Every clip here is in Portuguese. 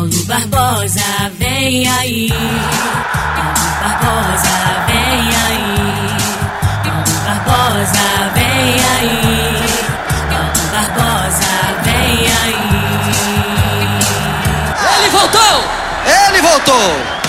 Paulo Barbosa, vem aí. Paulo Barbosa, vem aí. Paulo Barbosa, vem aí. Paulo Barbosa, vem aí. Ele voltou! Ele voltou!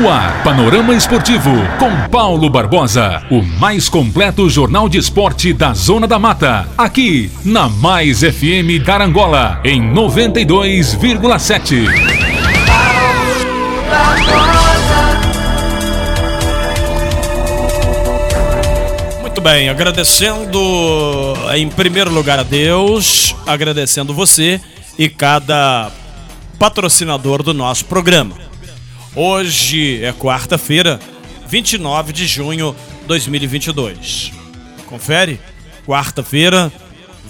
No ar, Panorama Esportivo, com Paulo Barbosa. O mais completo jornal de esporte da Zona da Mata. Aqui, na Mais FM Carangola, em 92,7. Muito bem, agradecendo em primeiro lugar a Deus, agradecendo você e cada patrocinador do nosso programa. Hoje é quarta-feira, 29 de junho de 2022. Confere? Quarta-feira,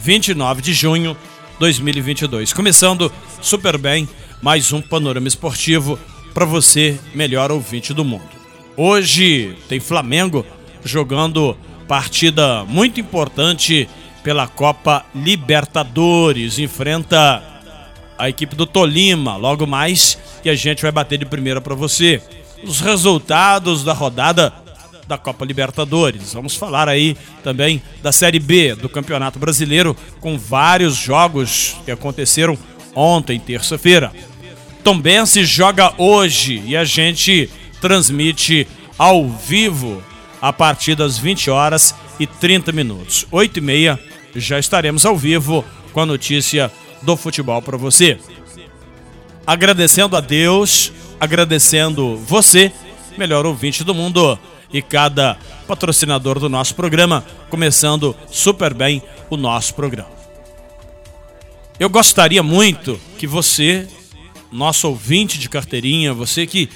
29 de junho de 2022. Começando super bem, mais um panorama esportivo para você, melhor ouvinte do mundo. Hoje tem Flamengo jogando partida muito importante pela Copa Libertadores. Enfrenta a equipe do Tolima logo mais e a gente vai bater de primeira para você. Os resultados da rodada da Copa Libertadores. Vamos falar aí também da Série B do Campeonato Brasileiro com vários jogos que aconteceram ontem, terça-feira. Tombense joga hoje e a gente transmite ao vivo a partir das 20 horas e 30 minutos. 8 e meia já estaremos ao vivo com a notícia do futebol para você. Agradecendo a Deus, agradecendo você, melhor ouvinte do mundo, e cada patrocinador do nosso programa, começando super bem o nosso programa. Eu gostaria muito que você, nosso ouvinte de carteirinha, você que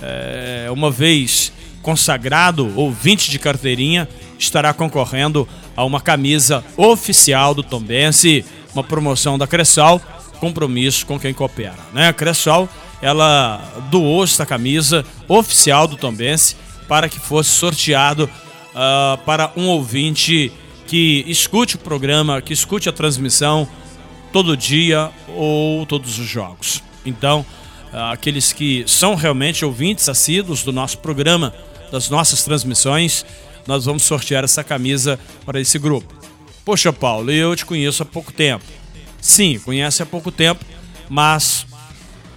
é, uma vez consagrado ouvinte de carteirinha, estará concorrendo a uma camisa oficial do Tombense, uma promoção da Cressal, compromisso com quem coopera. Né? A Cressal, ela doou esta camisa oficial do Tombense para que fosse sorteado uh, para um ouvinte que escute o programa, que escute a transmissão todo dia ou todos os jogos. Então, uh, aqueles que são realmente ouvintes assíduos do nosso programa, das nossas transmissões, nós vamos sortear essa camisa para esse grupo. Poxa, Paulo, eu te conheço há pouco tempo. Sim, conhece há pouco tempo, mas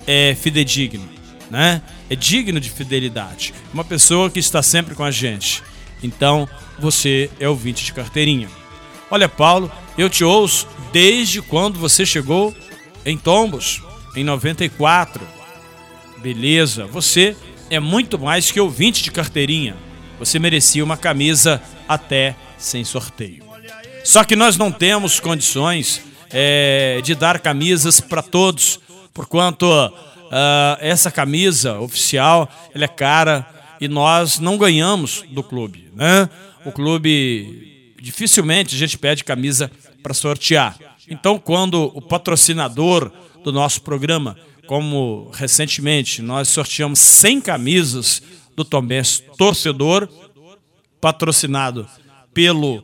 é fidedigno, né? É digno de fidelidade. Uma pessoa que está sempre com a gente. Então, você é ouvinte de carteirinha. Olha, Paulo, eu te ouço desde quando você chegou em Tombos, em 94. Beleza, você é muito mais que ouvinte de carteirinha. Você merecia uma camisa até sem sorteio. Só que nós não temos condições é, de dar camisas para todos, porquanto uh, essa camisa oficial ela é cara e nós não ganhamos do clube. Né? O clube dificilmente a gente pede camisa para sortear. Então, quando o patrocinador do nosso programa, como recentemente nós sorteamos 100 camisas do Tombense Torcedor, patrocinado pelo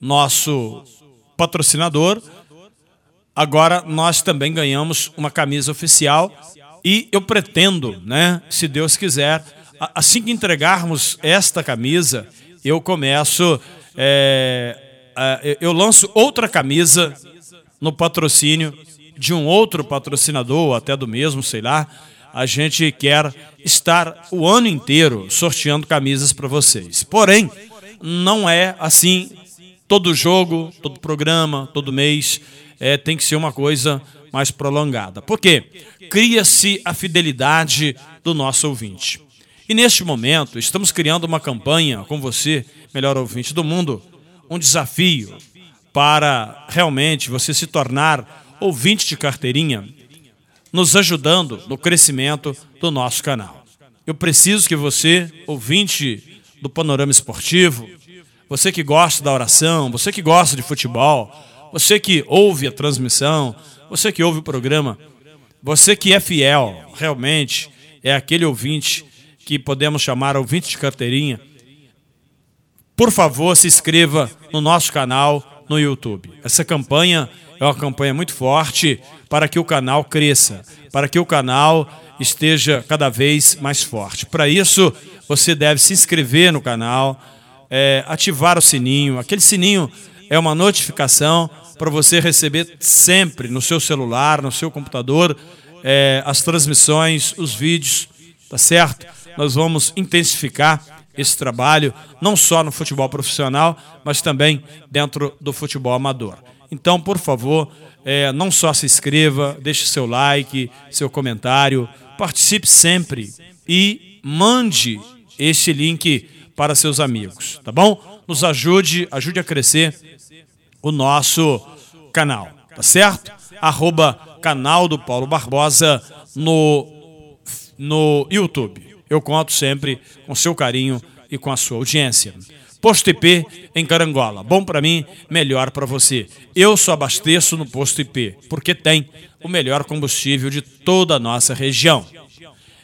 nosso patrocinador. Agora nós também ganhamos uma camisa oficial e eu pretendo, né, se Deus quiser, assim que entregarmos esta camisa, eu começo, é, eu lanço outra camisa no patrocínio de um outro patrocinador, ou até do mesmo, sei lá, a gente quer estar o ano inteiro sorteando camisas para vocês. Porém, não é assim todo jogo, todo programa, todo mês. É, tem que ser uma coisa mais prolongada. Por quê? Cria-se a fidelidade do nosso ouvinte. E neste momento, estamos criando uma campanha com você, melhor ouvinte do mundo, um desafio para realmente você se tornar ouvinte de carteirinha nos ajudando no crescimento do nosso canal. Eu preciso que você, ouvinte do Panorama Esportivo, você que gosta da oração, você que gosta de futebol, você que ouve a transmissão, você que ouve o programa, você que é fiel, realmente é aquele ouvinte que podemos chamar ouvinte de carteirinha. Por favor, se inscreva no nosso canal, no YouTube. Essa campanha é uma campanha muito forte para que o canal cresça, para que o canal esteja cada vez mais forte. Para isso, você deve se inscrever no canal, é, ativar o sininho. Aquele sininho é uma notificação para você receber sempre no seu celular, no seu computador, é, as transmissões, os vídeos, tá certo? Nós vamos intensificar esse trabalho, não só no futebol profissional, mas também dentro do futebol amador. Então, por favor, é, não só se inscreva, deixe seu like, seu comentário, participe sempre e mande este link para seus amigos, tá bom? Nos ajude, ajude a crescer o nosso canal, tá certo? Arroba canal do Paulo Barbosa no, no YouTube. Eu conto sempre com seu carinho e com a sua audiência. Posto IP em Carangola. Bom para mim, melhor para você. Eu só abasteço no Posto IP, porque tem o melhor combustível de toda a nossa região.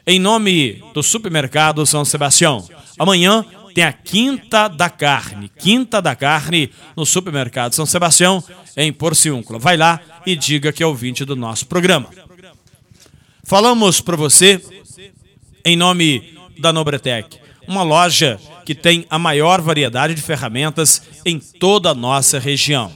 Em nome do Supermercado São Sebastião, amanhã tem a Quinta da Carne. Quinta da Carne no Supermercado São Sebastião, em Porciúncula. Vai lá e diga que é ouvinte do nosso programa. Falamos para você em nome da Nobretec, uma loja que tem a maior variedade de ferramentas em toda a nossa região.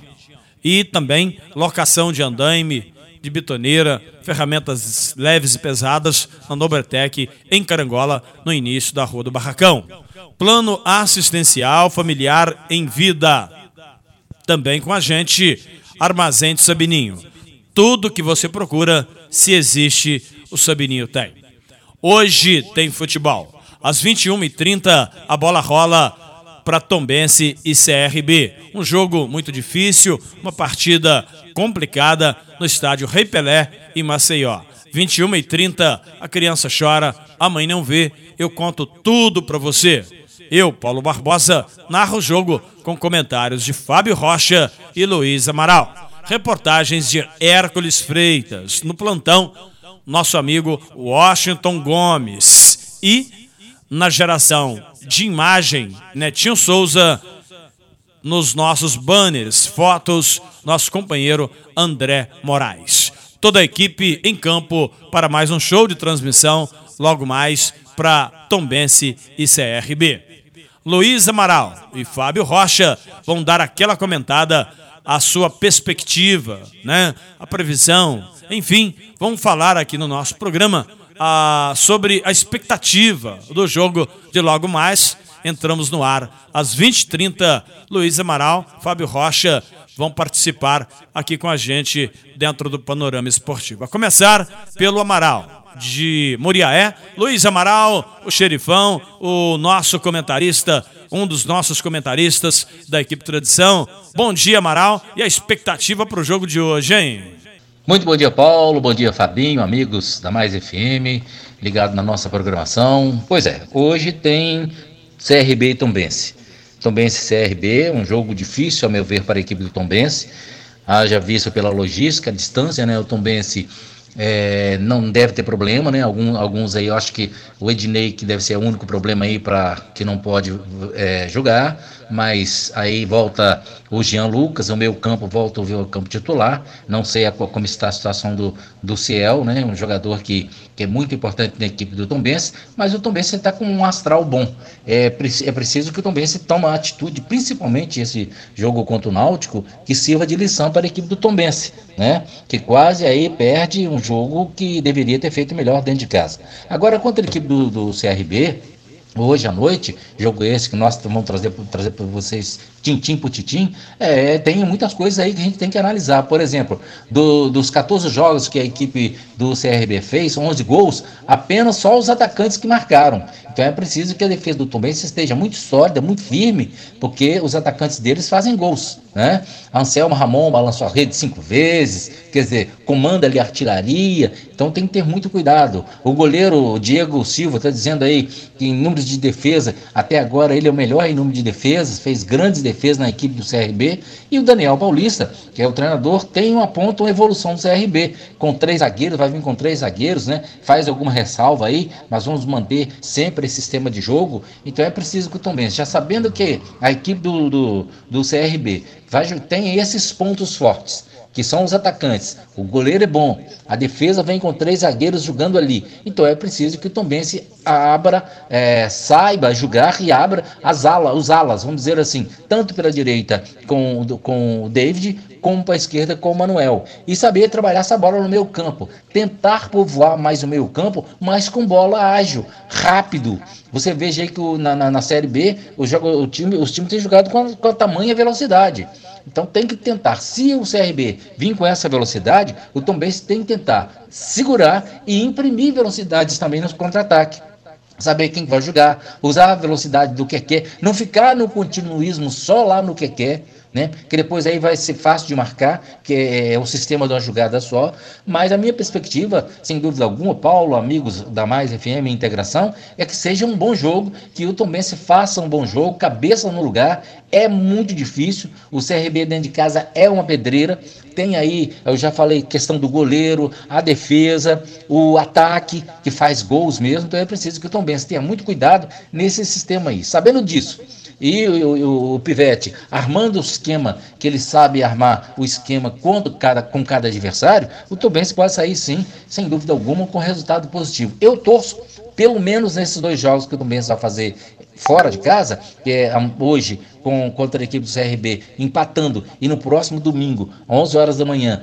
E também locação de andaime, de bitoneira, ferramentas leves e pesadas na Nobretec em Carangola, no início da Rua do Barracão. Plano assistencial familiar em vida. Também com a gente, Armazém de Sabininho. Tudo que você procura, se existe, o Sabininho tem. Hoje tem futebol. Às 21h30, a bola rola para Tombense e CRB. Um jogo muito difícil, uma partida complicada no estádio Rei Pelé, em Maceió. 21h30, a criança chora, a mãe não vê, eu conto tudo para você. Eu, Paulo Barbosa, narro o jogo com comentários de Fábio Rocha e Luiz Amaral. Reportagens de Hércules Freitas. No plantão, nosso amigo Washington Gomes. E na geração de imagem, Netinho Souza, nos nossos banners, fotos, nosso companheiro André Moraes. Toda a equipe em campo para mais um show de transmissão, logo mais para Tombense e CRB. Luiz Amaral e Fábio Rocha vão dar aquela comentada, a sua perspectiva, né? a previsão, enfim, vamos falar aqui no nosso programa ah, sobre a expectativa do jogo de logo mais. Entramos no ar às 20h30. Luiz Amaral, Fábio Rocha vão participar aqui com a gente dentro do Panorama Esportivo. A começar pelo Amaral de Muriaé, Luiz Amaral, o xerifão, o nosso comentarista, um dos nossos comentaristas da equipe Tradição. Bom dia, Amaral, e a expectativa para o jogo de hoje, hein? Muito bom dia, Paulo. Bom dia, Fabinho, amigos da Mais FM, ligado na nossa programação. Pois é, hoje tem CRB e Tombense. Tombense CRB, um jogo difícil, a meu ver, para a equipe do Tombense. Haja visto pela logística, a distância, né? O Tombense é, não deve ter problema, né? Algum, alguns aí, eu acho que o Ednei, que deve ser o único problema aí para que não pode é, jogar mas aí volta o Jean Lucas, o meu campo volta o campo titular. Não sei a, como está a situação do, do Ciel, né? Um jogador que, que é muito importante na equipe do Tombense, mas o Tombense está com um astral bom. É, é preciso que o Tombense tome uma atitude, principalmente esse jogo contra o Náutico, que sirva de lição para a equipe do Tombense, né? Que quase aí perde um jogo que deveria ter feito melhor dentro de casa. Agora, contra a equipe do, do CRB, hoje à noite, jogo esse que nós vamos trazer, trazer para vocês tintim por tintim, é, tem muitas coisas aí que a gente tem que analisar. Por exemplo, do, dos 14 jogos que a equipe do CRB fez, 11 gols, apenas só os atacantes que marcaram. Então é preciso que a defesa do Tombense esteja muito sólida, muito firme, porque os atacantes deles fazem gols. Né? Anselmo Ramon balançou a rede cinco vezes, quer dizer, comanda ali artilharia, então tem que ter muito cuidado. O goleiro Diego Silva está dizendo aí que em número números de defesa, até agora ele é o melhor em número de defesas, fez grandes defesas na equipe do CRB. E o Daniel Paulista, que é o treinador, tem uma ponta, uma evolução do CRB, com três zagueiros, vai vir com três zagueiros, né? Faz alguma ressalva aí, mas vamos manter sempre esse sistema de jogo. Então é preciso que o Tom Benz, já sabendo que a equipe do, do, do CRB vai, tem esses pontos fortes que são os atacantes. O goleiro é bom, a defesa vem com três zagueiros jogando ali. Então é preciso que o Tombense abra, é, saiba jogar e abra as alas, os alas, vamos dizer assim, tanto pela direita com, com o David, como para a esquerda com o Manuel. E saber trabalhar essa bola no meio campo. Tentar povoar mais o meio campo, mas com bola ágil, rápido. Você veja aí que na, na, na Série B o, jogo, o time, os times têm jogado com, com a tamanha velocidade. Então tem que tentar, se o CRB vir com essa velocidade, o Tom Benz tem que tentar segurar e imprimir velocidades também no contra-ataque saber quem vai jogar, usar a velocidade do que quer, não ficar no continuismo só lá no que quer, né? Que depois aí vai ser fácil de marcar, que é, é o sistema de uma jogada só. Mas a minha perspectiva, sem dúvida alguma, Paulo, amigos da Mais FM Integração, é que seja um bom jogo, que o Tombense faça um bom jogo, cabeça no lugar. É muito difícil. O CRB dentro de casa é uma pedreira. Tem aí, eu já falei, questão do goleiro, a defesa, o ataque, que faz gols mesmo. Então é preciso que o Tombense tenha muito cuidado nesse sistema aí. Sabendo disso e o, o, o, Pivete armando o esquema que ele sabe armar o esquema contra cada, com cada adversário, o Tubense pode sair sim, sem dúvida alguma, com resultado positivo. Eu torço, pelo menos nesses dois jogos que o Tubense vai fazer fora de casa, que é hoje com, contra a equipe do CRB, empatando, e no próximo domingo, 11 horas da manhã,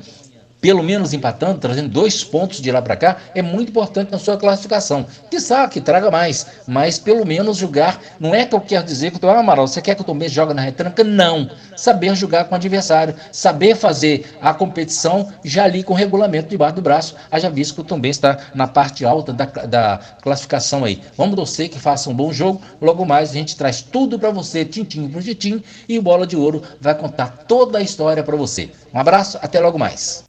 pelo menos empatando, trazendo dois pontos de lá para cá, é muito importante na sua classificação. Quizá que traga mais, mas pelo menos jogar. Não é que eu quero dizer que o ah, Amaral, você quer que o Tomé jogue na retranca? Não. Saber jogar com o adversário, saber fazer a competição já ali com o regulamento debaixo do braço. Haja visto que o Tomé está na parte alta da, da classificação aí. Vamos torcer que faça um bom jogo. Logo mais a gente traz tudo para você, tintim por tintim, e o Bola de Ouro vai contar toda a história para você. Um abraço, até logo mais.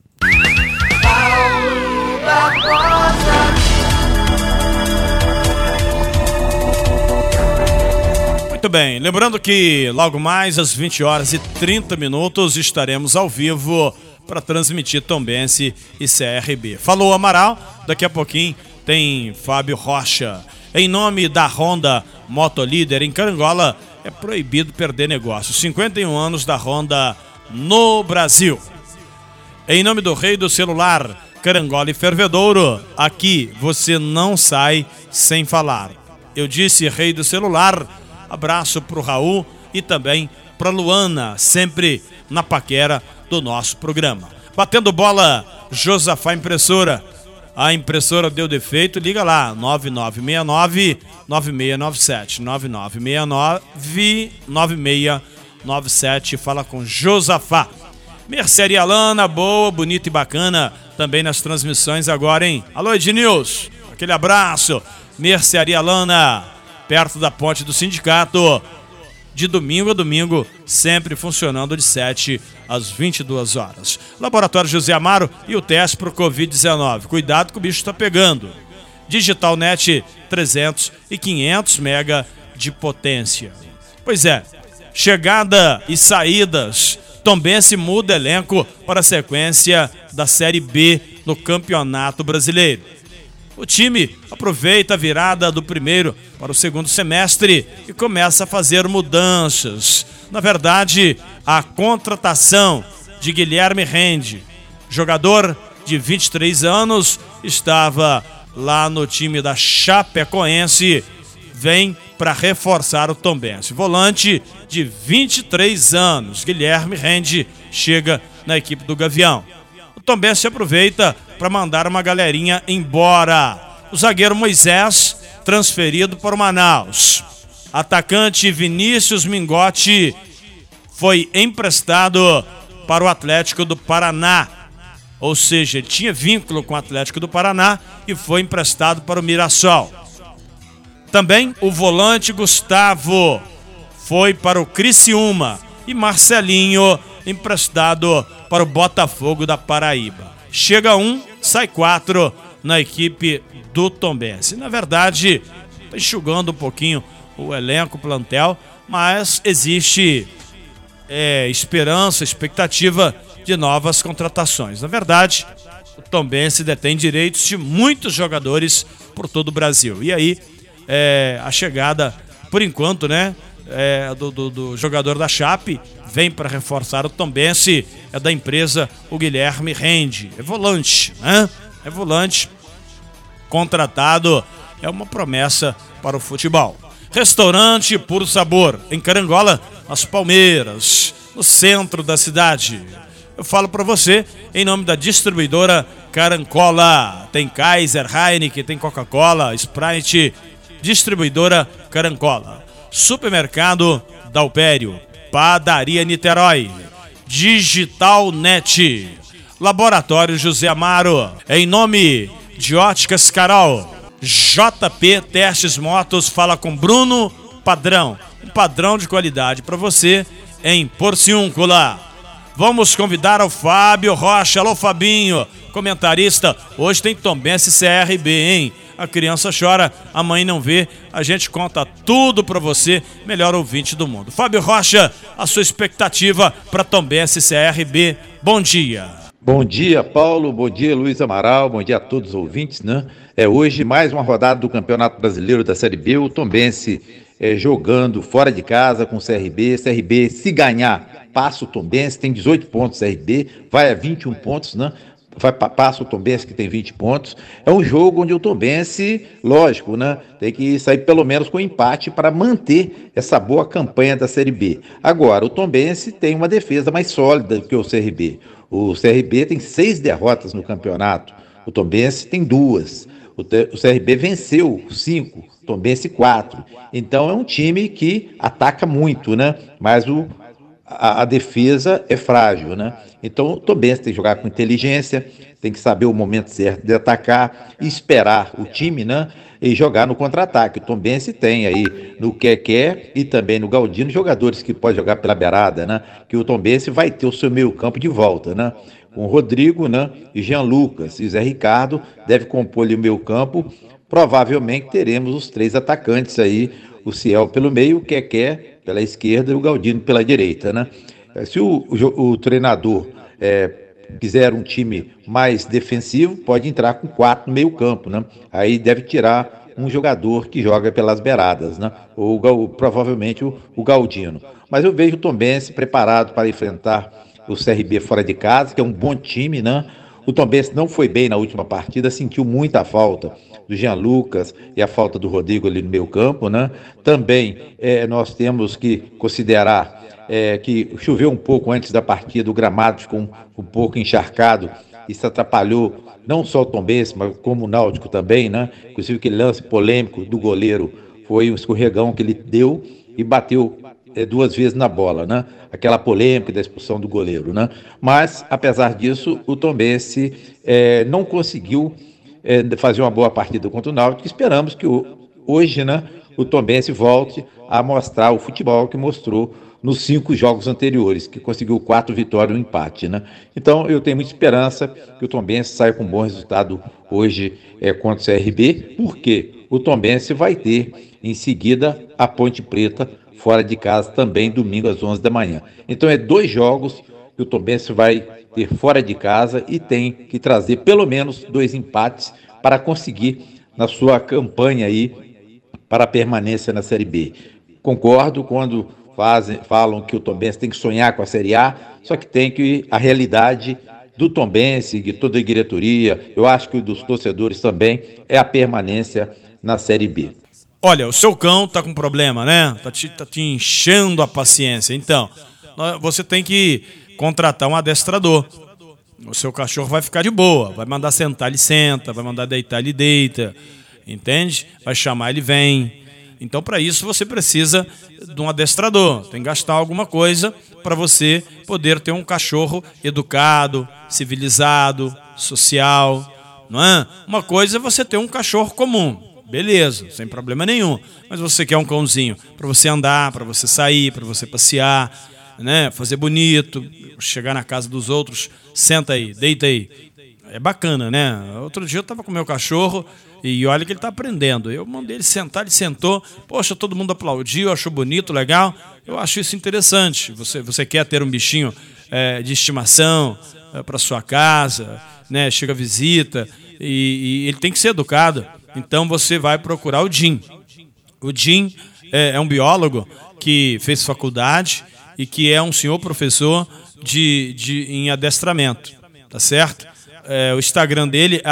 Muito bem, lembrando que logo mais às 20 horas e 30 minutos estaremos ao vivo para transmitir Tombense e CRB. Falou Amaral, daqui a pouquinho tem Fábio Rocha. Em nome da Honda Motolíder em Carangola, é proibido perder negócio. 51 anos da Honda no Brasil. Em nome do rei do celular, Carangola e Fervedouro, aqui você não sai sem falar. Eu disse rei do celular, abraço pro Raul e também pra Luana, sempre na paquera do nosso programa. Batendo bola, Josafá Impressora. A impressora deu defeito, liga lá, 9969 9697 9969 9697, fala com Josafá. Mercearia Lana, boa, bonita e bacana também nas transmissões agora, hein? Alô, Ednilson, aquele abraço. Mercearia Lana, perto da ponte do sindicato. De domingo a domingo, sempre funcionando de 7 às 22 horas. Laboratório José Amaro e o teste para o Covid-19. Cuidado que o bicho está pegando. Digital Net 300 e 500 mega de potência. Pois é, chegada e saídas Tombense muda elenco para a sequência da Série B no Campeonato Brasileiro. O time aproveita a virada do primeiro para o segundo semestre e começa a fazer mudanças. Na verdade, a contratação de Guilherme Rende, jogador de 23 anos, estava lá no time da Chapecoense, vem para reforçar o Tombense. Volante de 23 anos, Guilherme Rende, chega na equipe do Gavião. O Tombense aproveita para mandar uma galerinha embora. O zagueiro Moisés, transferido para o Manaus. Atacante Vinícius Mingotti foi emprestado para o Atlético do Paraná. Ou seja, tinha vínculo com o Atlético do Paraná e foi emprestado para o Mirassol. Também o volante Gustavo foi para o Criciúma e Marcelinho emprestado para o Botafogo da Paraíba. Chega um, sai quatro na equipe do Tombense. Na verdade, tá enxugando um pouquinho o elenco, o plantel, mas existe é, esperança, expectativa de novas contratações. Na verdade, o Tombense detém direitos de muitos jogadores por todo o Brasil. E aí, é, a chegada, por enquanto, né, é, do, do, do, jogador da Chape vem para reforçar o Tombense, é da empresa o Guilherme Rende. É volante, né? É volante, contratado, é uma promessa para o futebol. Restaurante Puro Sabor, em Carangola, nas Palmeiras, no centro da cidade. Eu falo para você em nome da distribuidora Carancola. Tem Kaiser, Heineken, tem Coca-Cola, Sprite, distribuidora Carancola. Supermercado Dalpério, Padaria Niterói, Digital Net, Laboratório José Amaro, em nome de Óticas Carol, JP Testes Motos, fala com Bruno Padrão, um padrão de qualidade para você em Porciúncula. Vamos convidar o Fábio Rocha. Alô, Fabinho, comentarista. Hoje tem Tombense CRB, hein? A criança chora, a mãe não vê. A gente conta tudo para você, melhor ouvinte do mundo. Fábio Rocha, a sua expectativa para Tombense CRB. Bom dia. Bom dia, Paulo. Bom dia, Luiz Amaral. Bom dia a todos os ouvintes, né? É hoje mais uma rodada do Campeonato Brasileiro da Série B. O Tombense é, jogando fora de casa com o CRB. CRB, se ganhar, passa o Tombense, tem 18 pontos CRB, vai a 21 pontos, né? Vai, passa o Tombense que tem 20 pontos. É um jogo onde o Tombense, lógico, né? Tem que sair pelo menos com empate para manter essa boa campanha da Série B. Agora, o Tombense tem uma defesa mais sólida que o CRB. O CRB tem seis derrotas no campeonato. O Tombense tem duas. O, o CRB venceu cinco, Tombense quatro. Então é um time que ataca muito, né? Mas o, a, a, defesa é frágil, né? Então o Tombense tem que jogar com inteligência, tem que saber o momento certo de atacar esperar o time, né? E jogar no contra-ataque. O Tombense tem aí no Keké e também no Galdino jogadores que podem jogar pela beirada, né? Que o Tombense vai ter o seu meio campo de volta, né? com Rodrigo, né? E Jean Lucas e Zé Ricardo deve compor ali o meio campo. Provavelmente teremos os três atacantes aí, o Ciel pelo meio, o Keké pela esquerda e o Galdino pela direita, né? Eh, se o, o, o treinador é, quiser um time mais defensivo, pode entrar com quatro no meio campo, né? Aí deve tirar um jogador que joga pelas beiradas, né? Ou provavelmente o, o Galdino. Mas eu vejo o Benz preparado para enfrentar o CRB fora de casa, que é um bom time, né? O Tombense não foi bem na última partida, sentiu muita falta do Jean Lucas e a falta do Rodrigo ali no meio campo, né? Também é, nós temos que considerar é, que choveu um pouco antes da partida, o gramado ficou um, um pouco encharcado, isso atrapalhou não só o Tombense, mas como o Náutico também, né? Inclusive aquele lance polêmico do goleiro foi um escorregão que ele deu e bateu duas vezes na bola, né? Aquela polêmica da expulsão do goleiro, né? Mas, apesar disso, o Tombense é, não conseguiu é, fazer uma boa partida contra o Náutico. Esperamos que o, hoje, né, o Tombense volte a mostrar o futebol que mostrou nos cinco jogos anteriores, que conseguiu quatro vitórias e um empate, né? Então, eu tenho muita esperança que o Tombense saia com um bom resultado hoje é, contra o CRB, porque o Tombense vai ter em seguida a Ponte Preta fora de casa também domingo às 11 da manhã. Então é dois jogos que o Tombense vai ter fora de casa e tem que trazer pelo menos dois empates para conseguir na sua campanha aí para a permanência na Série B. Concordo quando fazem, falam que o Tombense tem que sonhar com a Série A, só que tem que a realidade do Tombense, de toda a diretoria, eu acho que dos torcedores também, é a permanência na Série B. Olha, o seu cão tá com problema, né? Tá te, tá te enchendo a paciência. Então, você tem que contratar um adestrador. O seu cachorro vai ficar de boa. Vai mandar sentar, ele senta. Vai mandar deitar, ele deita. Entende? Vai chamar, ele vem. Então, para isso, você precisa de um adestrador. Tem que gastar alguma coisa para você poder ter um cachorro educado, civilizado, social. Não é? Uma coisa é você ter um cachorro comum beleza, sem problema nenhum. Mas você quer um cãozinho para você andar, para você sair, para você passear, né? Fazer bonito, chegar na casa dos outros, senta aí, deita aí. é bacana, né? Outro dia eu tava com meu cachorro e olha que ele tá aprendendo. Eu mandei ele sentar, ele sentou. Poxa, todo mundo aplaudiu, achou bonito, legal. Eu acho isso interessante. Você, você quer ter um bichinho é, de estimação é, para sua casa, né? Chega visita e, e, ele tem que ser educado. Então você vai procurar o Jim. O Jim é, é um biólogo que fez faculdade e que é um senhor professor de, de, em adestramento, tá certo? É, o Instagram dele é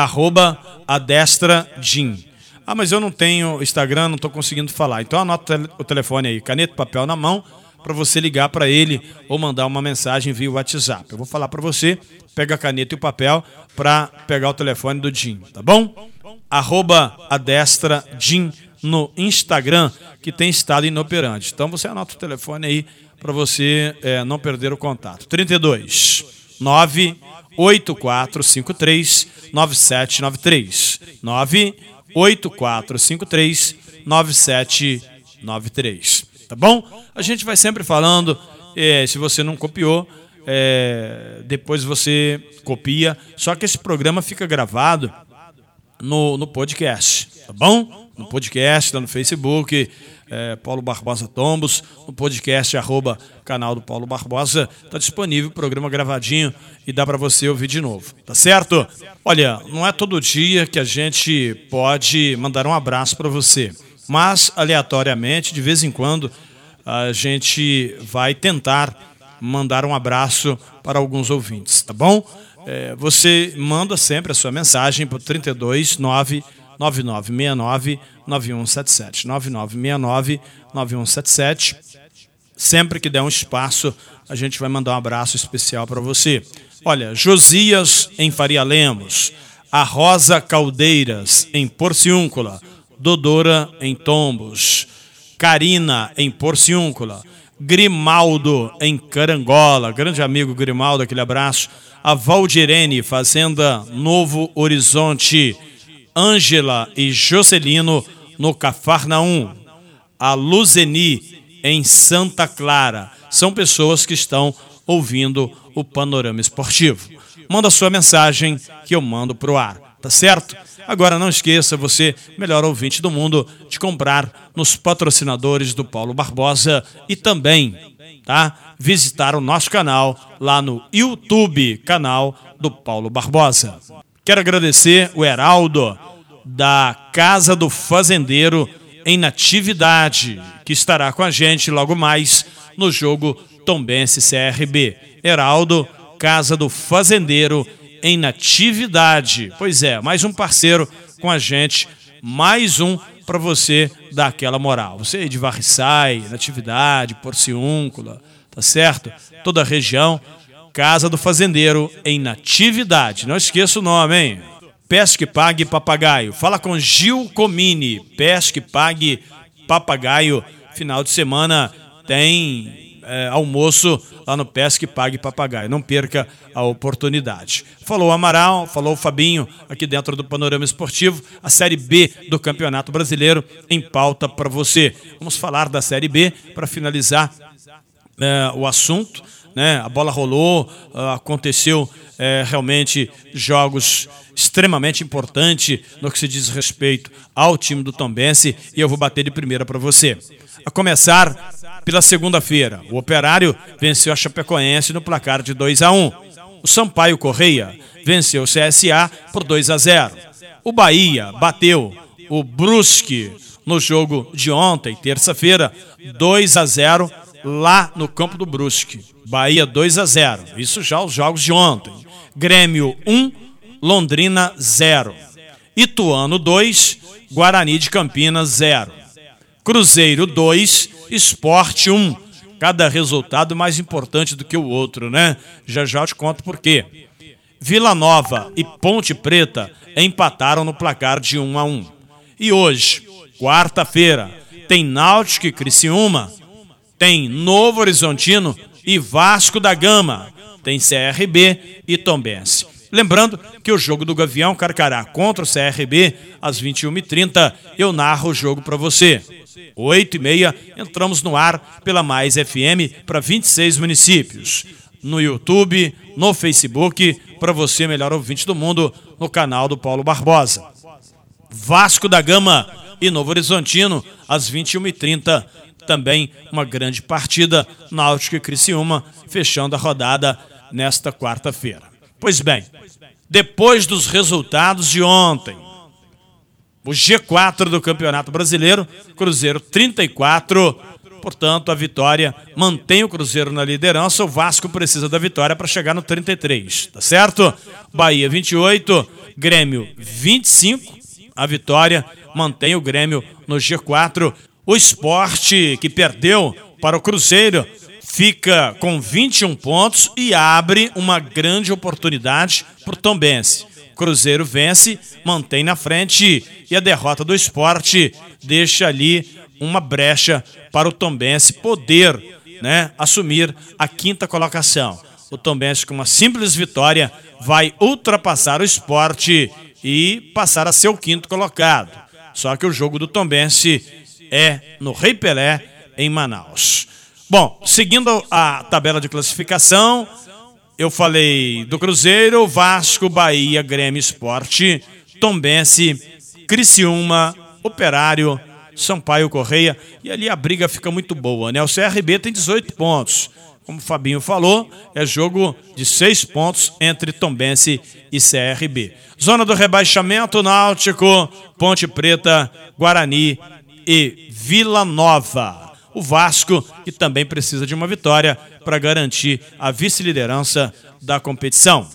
adestrajim. Ah, mas eu não tenho Instagram, não estou conseguindo falar. Então anota o telefone aí, caneta papel na mão, para você ligar para ele ou mandar uma mensagem via WhatsApp. Eu vou falar para você, pega a caneta e o papel para pegar o telefone do Jim, tá bom? Arroba adestrajim no Instagram, que tem estado inoperante. Então você anota o telefone aí para você é, não perder o contato. 32 98453 9793. 98453 9793. Tá bom? A gente vai sempre falando, é, se você não copiou, é, depois você copia. Só que esse programa fica gravado no, no podcast, tá bom? No podcast, lá no Facebook, é, Paulo Barbosa Tombos, no podcast arroba canal do Paulo Barbosa, está disponível o programa gravadinho e dá para você ouvir de novo, tá certo? Olha, não é todo dia que a gente pode mandar um abraço para você, mas aleatoriamente, de vez em quando, a gente vai tentar mandar um abraço para alguns ouvintes, tá bom? É, você manda sempre a sua mensagem para o 329 9969 9177. 9969 9177. Sempre que der um espaço, a gente vai mandar um abraço especial para você. Olha, Josias em Faria Lemos, a Rosa Caldeiras em Porciúncula, Dodora em Tombos, Karina em Porciúncula, Grimaldo em Carangola, grande amigo Grimaldo, aquele abraço. A Valdirene, Fazenda Novo Horizonte, Ângela e Joselino no Cafarnaum, a Luzeni em Santa Clara. São pessoas que estão ouvindo o Panorama Esportivo. Manda sua mensagem que eu mando para o ar, tá certo? Agora não esqueça, você, melhor ouvinte do mundo, de comprar nos patrocinadores do Paulo Barbosa e também, tá? Visitar o nosso canal lá no YouTube, canal do Paulo Barbosa. Quero agradecer o Heraldo da Casa do Fazendeiro em Natividade, que estará com a gente logo mais no jogo Tombense CRB. Heraldo, Casa do Fazendeiro em Natividade. Pois é, mais um parceiro com a gente, mais um para você dar aquela moral. Você aí de Varriçai, Natividade, Porciúncula, tá certo? Toda a região, Casa do Fazendeiro em Natividade. Não esqueça o nome, hein? Pesque Pague Papagaio. Fala com Gil Comini. Pesque Pague Papagaio. Final de semana tem é, almoço lá no Pesque Pague Papagaio. Não perca a oportunidade. Falou Amaral, falou o Fabinho aqui dentro do Panorama Esportivo. A Série B do Campeonato Brasileiro em pauta para você. Vamos falar da Série B para finalizar é, o assunto. Né? A bola rolou, aconteceu é, realmente jogos extremamente importante no que se diz respeito ao time do Tombense e eu vou bater de primeira para você. A começar pela segunda-feira, o Operário venceu a Chapecoense no placar de 2 a 1. O Sampaio Correia venceu o CSA por 2 a 0. O Bahia bateu o Brusque no jogo de ontem, terça-feira, 2 a 0 lá no campo do Brusque. Bahia 2 a 0. Isso já os jogos de ontem. Grêmio 1, Londrina 0. Ituano 2, Guarani de Campinas 0. Cruzeiro 2, Esporte 1. Cada resultado mais importante do que o outro, né? Já já te conto por quê. Vila Nova e Ponte Preta empataram no placar de 1 a 1. E hoje, quarta-feira, tem Náutico e Criciúma, tem Novo Horizontino e Vasco da Gama, tem CRB e Tombense. Lembrando que o jogo do Gavião Carcará contra o CRB, às 21h30, eu narro o jogo para você. 8 e meia, entramos no ar pela Mais FM para 26 municípios. no YouTube, no Facebook, para você, melhor ouvinte do mundo, no canal do Paulo Barbosa. Vasco da Gama e Novo Horizontino, às 21h30. Também uma grande partida, Náutico e Criciúma, fechando a rodada nesta quarta-feira. Pois bem, depois dos resultados de ontem, o G4 do Campeonato Brasileiro, Cruzeiro 34, portanto, a vitória mantém o Cruzeiro na liderança. O Vasco precisa da vitória para chegar no 33, tá certo? Bahia 28, Grêmio 25, a vitória mantém o Grêmio no G4. O esporte que perdeu para o Cruzeiro fica com 21 pontos e abre uma grande oportunidade para o Tombense. Cruzeiro vence, mantém na frente e a derrota do esporte deixa ali uma brecha para o Tombense poder né, assumir a quinta colocação. O Tombense, com uma simples vitória, vai ultrapassar o esporte e passar a ser o quinto colocado. Só que o jogo do Tombense é no Rei Pelé, em Manaus. Bom, seguindo a tabela de classificação, eu falei do Cruzeiro, Vasco, Bahia, Grêmio Esporte, Tombense, Criciúma, Operário, Sampaio Correia. E ali a briga fica muito boa, né? O CRB tem 18 pontos. Como o Fabinho falou, é jogo de seis pontos entre Tombense e CRB. Zona do rebaixamento, Náutico, Ponte Preta, Guarani e Vila Nova o Vasco, que também precisa de uma vitória para garantir a vice-liderança da competição.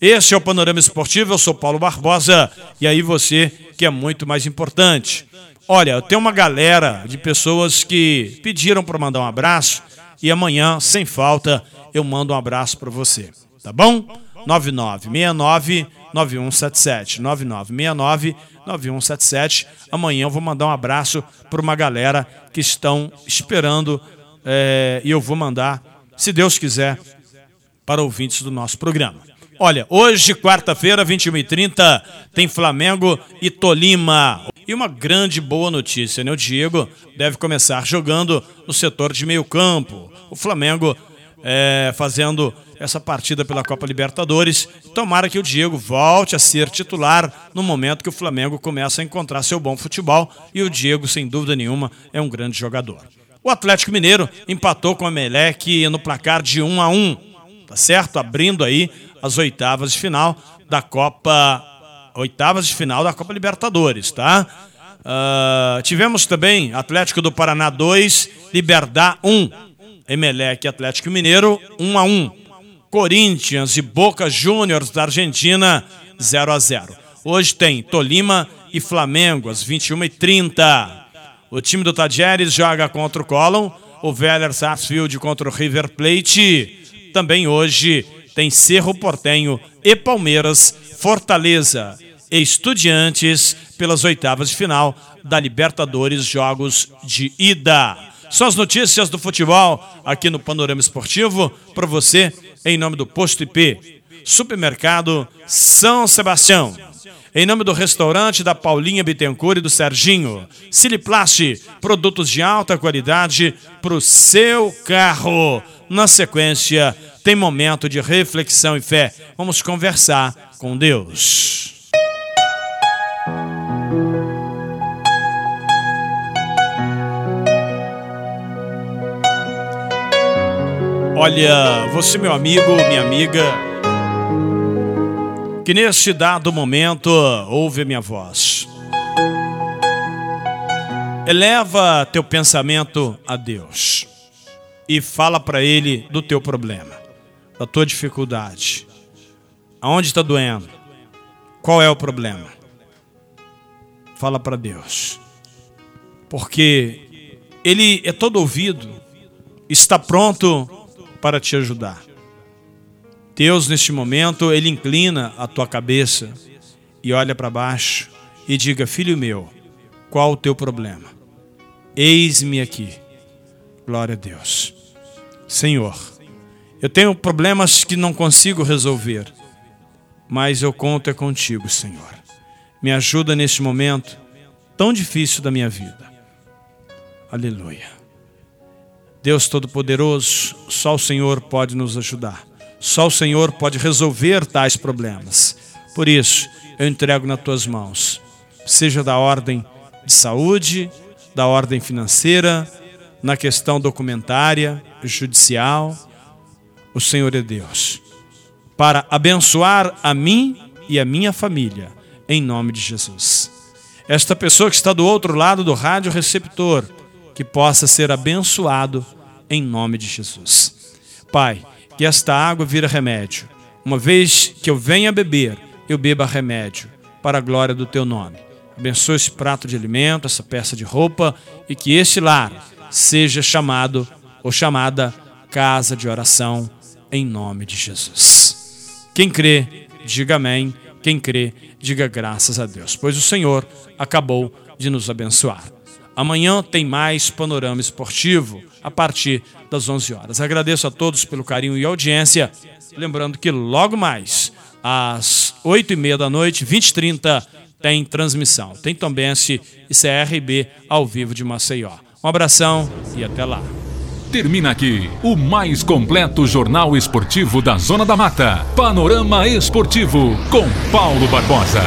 Este é o Panorama Esportivo, eu sou Paulo Barbosa, e aí você que é muito mais importante. Olha, tem uma galera de pessoas que pediram para mandar um abraço e amanhã, sem falta, eu mando um abraço para você, tá bom? 9969 9177 9969 9177. Amanhã eu vou mandar um abraço para uma galera que estão esperando é, e eu vou mandar, se Deus quiser, para ouvintes do nosso programa. Olha, hoje, quarta-feira, 21h30, tem Flamengo e Tolima. E uma grande boa notícia, né? O Diego deve começar jogando no setor de meio campo. O Flamengo é, fazendo essa partida pela Copa Libertadores. Tomara que o Diego volte a ser titular no momento que o Flamengo começa a encontrar seu bom futebol e o Diego, sem dúvida nenhuma, é um grande jogador. O Atlético Mineiro empatou com a Melec no placar de 1 a 1, tá certo? Abrindo aí as oitavas de final da Copa oitavas de final da Copa Libertadores, tá? Uh, tivemos também Atlético do Paraná 2, Liberdade 1, Emelec Atlético Mineiro 1 a 1. Corinthians e Boca Juniors da Argentina 0 a 0. Hoje tem Tolima e Flamengo às 21h30. O time do Tadjeres joga contra o Colón, o Vélez Sarsfield contra o River Plate. Também hoje tem Cerro Portenho e Palmeiras, Fortaleza e Estudiantes pelas oitavas de final da Libertadores Jogos de Ida. São as notícias do futebol aqui no Panorama Esportivo para você em nome do Posto IP, Supermercado São Sebastião. Em nome do restaurante da Paulinha Bittencourt e do Serginho. Siliplast, produtos de alta qualidade para o seu carro. Na sequência, tem momento de reflexão e fé. Vamos conversar com Deus. Olha, você, meu amigo, minha amiga, que neste dado momento ouve a minha voz. Eleva teu pensamento a Deus e fala para Ele do teu problema, da tua dificuldade. Aonde está doendo? Qual é o problema? Fala para Deus, porque Ele é todo ouvido, está pronto para te ajudar. Deus, neste momento, Ele inclina a tua cabeça e olha para baixo e diga: Filho meu, qual o teu problema? Eis-me aqui. Glória a Deus. Senhor, eu tenho problemas que não consigo resolver, mas eu conto é contigo, Senhor. Me ajuda neste momento tão difícil da minha vida. Aleluia. Deus Todo-Poderoso, só o Senhor pode nos ajudar. Só o Senhor pode resolver tais problemas. Por isso, eu entrego nas tuas mãos, seja da ordem de saúde, da ordem financeira, na questão documentária, judicial. O Senhor é Deus. Para abençoar a mim e a minha família, em nome de Jesus. Esta pessoa que está do outro lado do rádio receptor, que possa ser abençoado em nome de Jesus. Pai, que esta água vira remédio. Uma vez que eu venha beber, eu beba remédio, para a glória do teu nome. Abençoe esse prato de alimento, essa peça de roupa, e que este lar seja chamado ou chamada casa de oração, em nome de Jesus. Quem crê, diga amém. Quem crê, diga graças a Deus, pois o Senhor acabou de nos abençoar. Amanhã tem mais panorama esportivo a partir das 11 horas. Agradeço a todos pelo carinho e audiência. Lembrando que logo mais, às 8 e meia da noite, 20 e 30, tem transmissão. Tem Tombense e CRB ao vivo de Maceió. Um abração e até lá. Termina aqui o mais completo jornal esportivo da Zona da Mata. Panorama Esportivo com Paulo Barbosa.